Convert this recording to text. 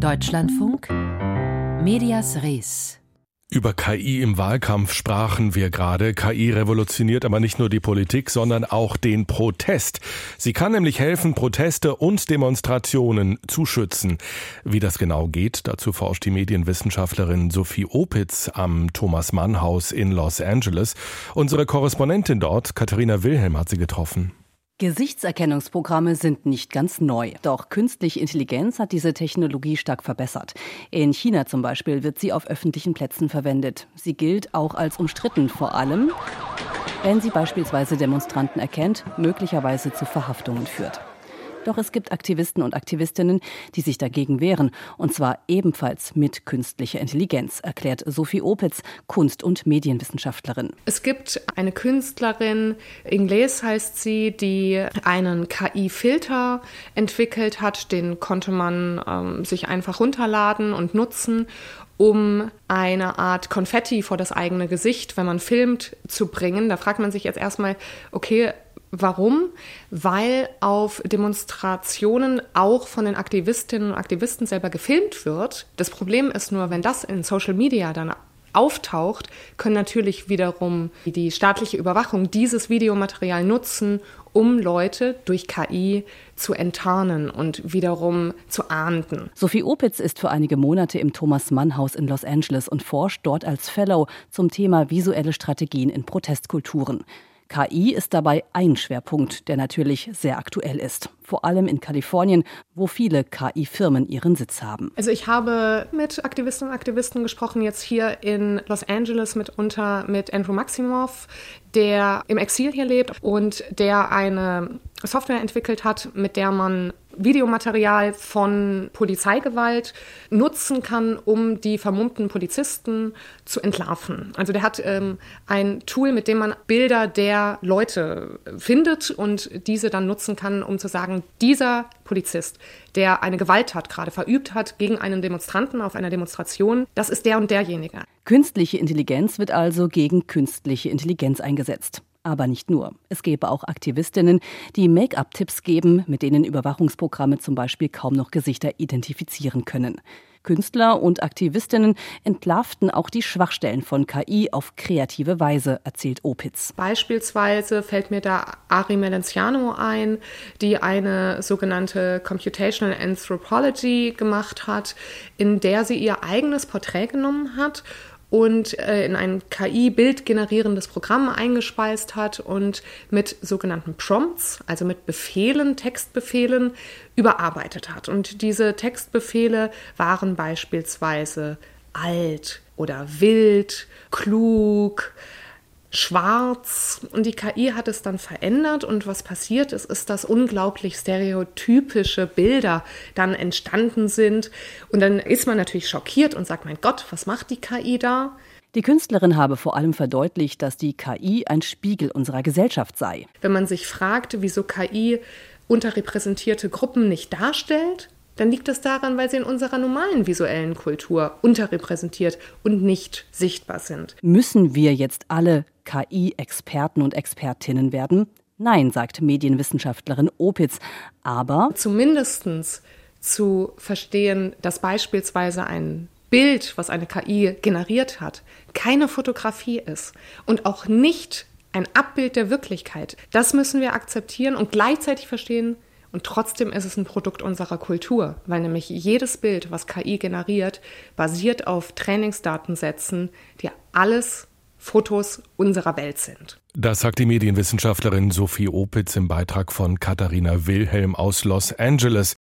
Deutschlandfunk Medias Res über KI im Wahlkampf sprachen wir gerade. KI revolutioniert aber nicht nur die Politik, sondern auch den Protest. Sie kann nämlich helfen, Proteste und Demonstrationen zu schützen. Wie das genau geht, dazu forscht die Medienwissenschaftlerin Sophie Opitz am Thomas Mann Haus in Los Angeles. Unsere Korrespondentin dort, Katharina Wilhelm, hat sie getroffen. Gesichtserkennungsprogramme sind nicht ganz neu. Doch künstliche Intelligenz hat diese Technologie stark verbessert. In China zum Beispiel wird sie auf öffentlichen Plätzen verwendet. Sie gilt auch als umstritten, vor allem, wenn sie beispielsweise Demonstranten erkennt, möglicherweise zu Verhaftungen führt. Doch es gibt Aktivisten und Aktivistinnen, die sich dagegen wehren, und zwar ebenfalls mit künstlicher Intelligenz, erklärt Sophie Opitz, Kunst- und Medienwissenschaftlerin. Es gibt eine Künstlerin, Ingles heißt sie, die einen KI-Filter entwickelt hat. Den konnte man ähm, sich einfach runterladen und nutzen um eine Art Konfetti vor das eigene Gesicht, wenn man filmt, zu bringen. Da fragt man sich jetzt erstmal, okay, Warum? Weil auf Demonstrationen auch von den Aktivistinnen und Aktivisten selber gefilmt wird. Das Problem ist nur, wenn das in Social Media dann auftaucht, können natürlich wiederum die staatliche Überwachung dieses Videomaterial nutzen, um Leute durch KI zu enttarnen und wiederum zu ahnden. Sophie Opitz ist für einige Monate im Thomas Mann Haus in Los Angeles und forscht dort als Fellow zum Thema visuelle Strategien in Protestkulturen. KI ist dabei ein Schwerpunkt, der natürlich sehr aktuell ist. Vor allem in Kalifornien, wo viele KI-Firmen ihren Sitz haben. Also ich habe mit Aktivistinnen und Aktivisten gesprochen, jetzt hier in Los Angeles mitunter mit Andrew Maximoff, der im Exil hier lebt und der eine Software entwickelt hat, mit der man Videomaterial von Polizeigewalt nutzen kann, um die vermummten Polizisten zu entlarven. Also der hat ähm, ein Tool, mit dem man Bilder der Leute findet und diese dann nutzen kann, um zu sagen, dieser Polizist, der eine Gewalttat gerade verübt hat gegen einen Demonstranten auf einer Demonstration, das ist der und derjenige. Künstliche Intelligenz wird also gegen künstliche Intelligenz eingesetzt. Aber nicht nur. Es gäbe auch Aktivistinnen, die Make-up-Tipps geben, mit denen Überwachungsprogramme zum Beispiel kaum noch Gesichter identifizieren können. Künstler und Aktivistinnen entlarvten auch die Schwachstellen von KI auf kreative Weise, erzählt Opitz. Beispielsweise fällt mir da Ari Melenciano ein, die eine sogenannte Computational Anthropology gemacht hat, in der sie ihr eigenes Porträt genommen hat und äh, in ein KI-Bild generierendes Programm eingespeist hat und mit sogenannten Prompts, also mit Befehlen, Textbefehlen, überarbeitet hat. Und diese Textbefehle waren beispielsweise alt oder wild, klug, schwarz und die KI hat es dann verändert und was passiert ist, ist, dass unglaublich stereotypische Bilder dann entstanden sind und dann ist man natürlich schockiert und sagt, mein Gott, was macht die KI da? Die Künstlerin habe vor allem verdeutlicht, dass die KI ein Spiegel unserer Gesellschaft sei. Wenn man sich fragt, wieso KI unterrepräsentierte Gruppen nicht darstellt, dann liegt es daran, weil sie in unserer normalen visuellen Kultur unterrepräsentiert und nicht sichtbar sind. Müssen wir jetzt alle KI-Experten und Expertinnen werden? Nein, sagt Medienwissenschaftlerin Opitz. Aber zumindest zu verstehen, dass beispielsweise ein Bild, was eine KI generiert hat, keine Fotografie ist und auch nicht ein Abbild der Wirklichkeit. Das müssen wir akzeptieren und gleichzeitig verstehen, und trotzdem ist es ein Produkt unserer Kultur, weil nämlich jedes Bild, was KI generiert, basiert auf Trainingsdatensätzen, die alles Fotos unserer Welt sind. Das sagt die Medienwissenschaftlerin Sophie Opitz im Beitrag von Katharina Wilhelm aus Los Angeles.